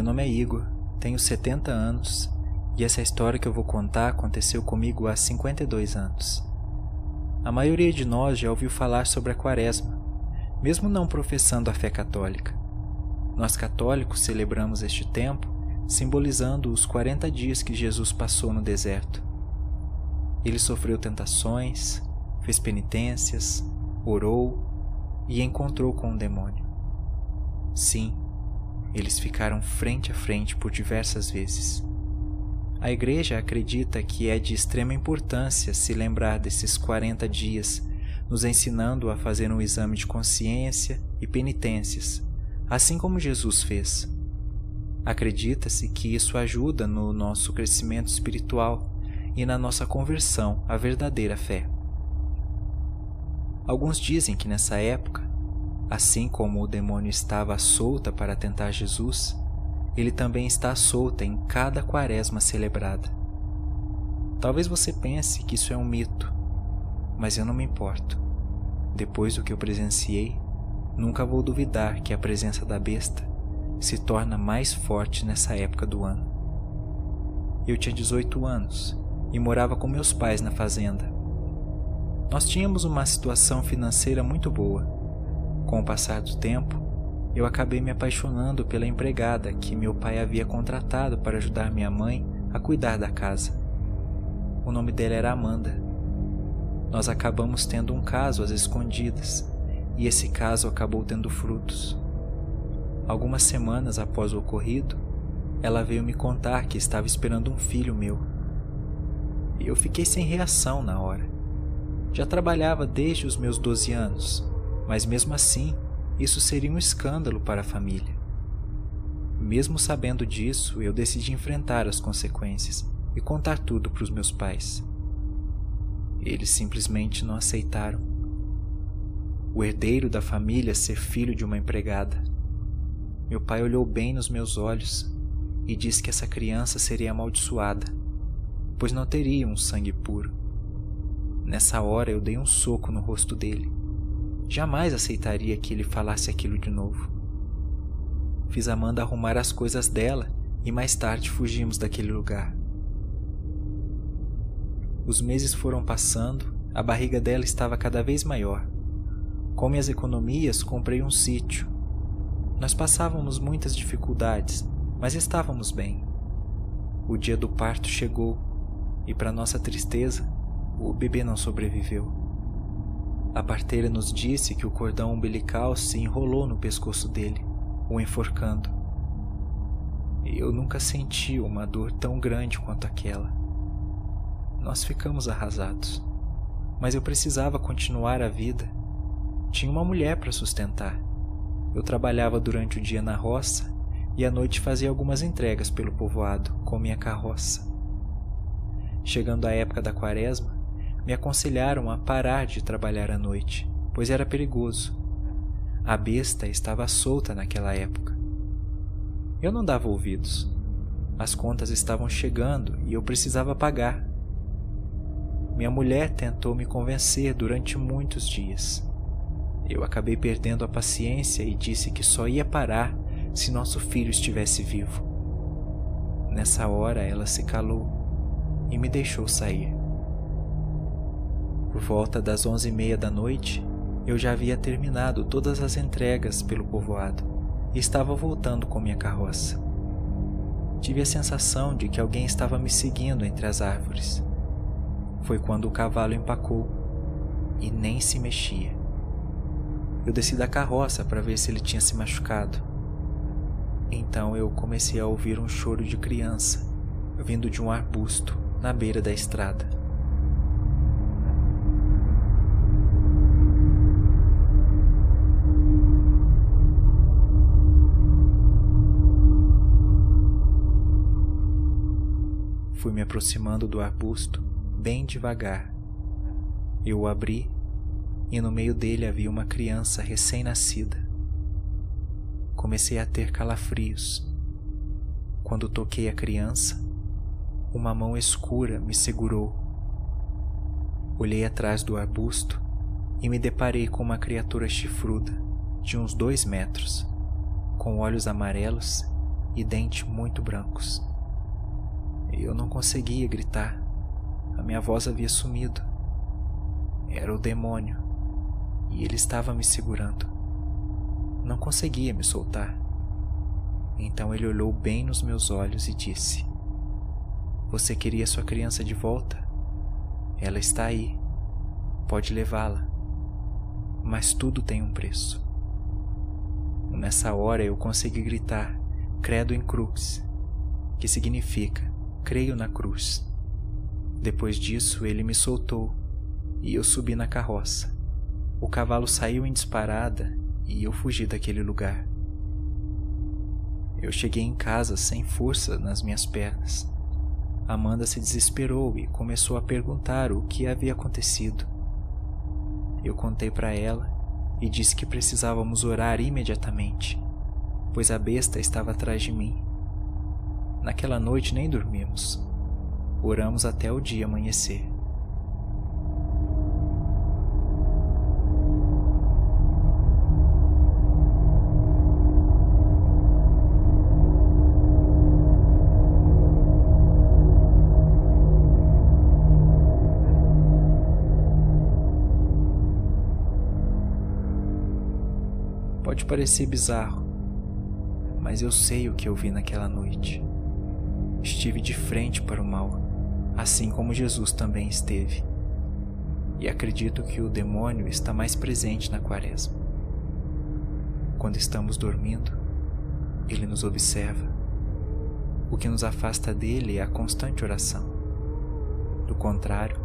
Meu nome é Igor, tenho 70 anos e essa história que eu vou contar aconteceu comigo há 52 anos. A maioria de nós já ouviu falar sobre a Quaresma, mesmo não professando a fé católica. Nós católicos celebramos este tempo simbolizando os 40 dias que Jesus passou no deserto. Ele sofreu tentações, fez penitências, orou e encontrou com o demônio. Sim, eles ficaram frente a frente por diversas vezes. A Igreja acredita que é de extrema importância se lembrar desses 40 dias, nos ensinando a fazer um exame de consciência e penitências, assim como Jesus fez. Acredita-se que isso ajuda no nosso crescimento espiritual e na nossa conversão à verdadeira fé. Alguns dizem que nessa época, assim como o demônio estava solta para tentar Jesus, ele também está solta em cada quaresma celebrada. Talvez você pense que isso é um mito, mas eu não me importo. Depois do que eu presenciei, nunca vou duvidar que a presença da besta se torna mais forte nessa época do ano. Eu tinha 18 anos e morava com meus pais na fazenda. Nós tínhamos uma situação financeira muito boa. Com o passar do tempo, eu acabei me apaixonando pela empregada que meu pai havia contratado para ajudar minha mãe a cuidar da casa. O nome dela era Amanda. Nós acabamos tendo um caso às escondidas, e esse caso acabou tendo frutos. Algumas semanas após o ocorrido, ela veio me contar que estava esperando um filho meu. Eu fiquei sem reação na hora. Já trabalhava desde os meus 12 anos, mas mesmo assim, isso seria um escândalo para a família. Mesmo sabendo disso, eu decidi enfrentar as consequências e contar tudo para os meus pais. Eles simplesmente não aceitaram. O herdeiro da família ser filho de uma empregada meu pai olhou bem nos meus olhos e disse que essa criança seria amaldiçoada, pois não teria um sangue puro. Nessa hora eu dei um soco no rosto dele. Jamais aceitaria que ele falasse aquilo de novo. Fiz Amanda arrumar as coisas dela e mais tarde fugimos daquele lugar. Os meses foram passando, a barriga dela estava cada vez maior. Com minhas economias, comprei um sítio nós passávamos muitas dificuldades, mas estávamos bem. O dia do parto chegou e, para nossa tristeza, o bebê não sobreviveu. A parteira nos disse que o cordão umbilical se enrolou no pescoço dele, o enforcando. Eu nunca senti uma dor tão grande quanto aquela. Nós ficamos arrasados, mas eu precisava continuar a vida. Tinha uma mulher para sustentar. Eu trabalhava durante o dia na roça e à noite fazia algumas entregas pelo povoado com minha carroça. Chegando a época da quaresma, me aconselharam a parar de trabalhar à noite, pois era perigoso. A besta estava solta naquela época. Eu não dava ouvidos. As contas estavam chegando e eu precisava pagar. Minha mulher tentou me convencer durante muitos dias. Eu acabei perdendo a paciência e disse que só ia parar se nosso filho estivesse vivo. Nessa hora ela se calou e me deixou sair. Por volta das onze e meia da noite, eu já havia terminado todas as entregas pelo povoado e estava voltando com minha carroça. Tive a sensação de que alguém estava me seguindo entre as árvores. Foi quando o cavalo empacou e nem se mexia. Eu desci da carroça para ver se ele tinha se machucado. Então eu comecei a ouvir um choro de criança vindo de um arbusto na beira da estrada. Fui me aproximando do arbusto bem devagar. Eu o abri e no meio dele havia uma criança recém-nascida. Comecei a ter calafrios. Quando toquei a criança, uma mão escura me segurou. Olhei atrás do arbusto e me deparei com uma criatura chifruda, de uns dois metros, com olhos amarelos e dentes muito brancos. Eu não conseguia gritar, a minha voz havia sumido. Era o demônio e ele estava me segurando. Não conseguia me soltar. Então ele olhou bem nos meus olhos e disse: Você queria sua criança de volta? Ela está aí. Pode levá-la. Mas tudo tem um preço. Nessa hora eu consegui gritar Credo em Crux, que significa Creio na cruz. Depois disso, ele me soltou e eu subi na carroça. O cavalo saiu em disparada e eu fugi daquele lugar. Eu cheguei em casa sem força nas minhas pernas. Amanda se desesperou e começou a perguntar o que havia acontecido. Eu contei para ela e disse que precisávamos orar imediatamente, pois a besta estava atrás de mim. Naquela noite nem dormimos. Oramos até o dia amanhecer. Pode parecer bizarro, mas eu sei o que eu vi naquela noite. Estive de frente para o mal, assim como Jesus também esteve. E acredito que o demônio está mais presente na quaresma. Quando estamos dormindo, ele nos observa. O que nos afasta dele é a constante oração. Do contrário,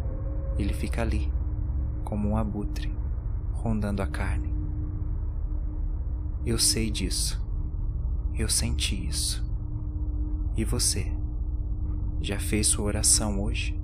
ele fica ali, como um abutre, rondando a carne. Eu sei disso. Eu senti isso. E você? Já fez sua oração hoje?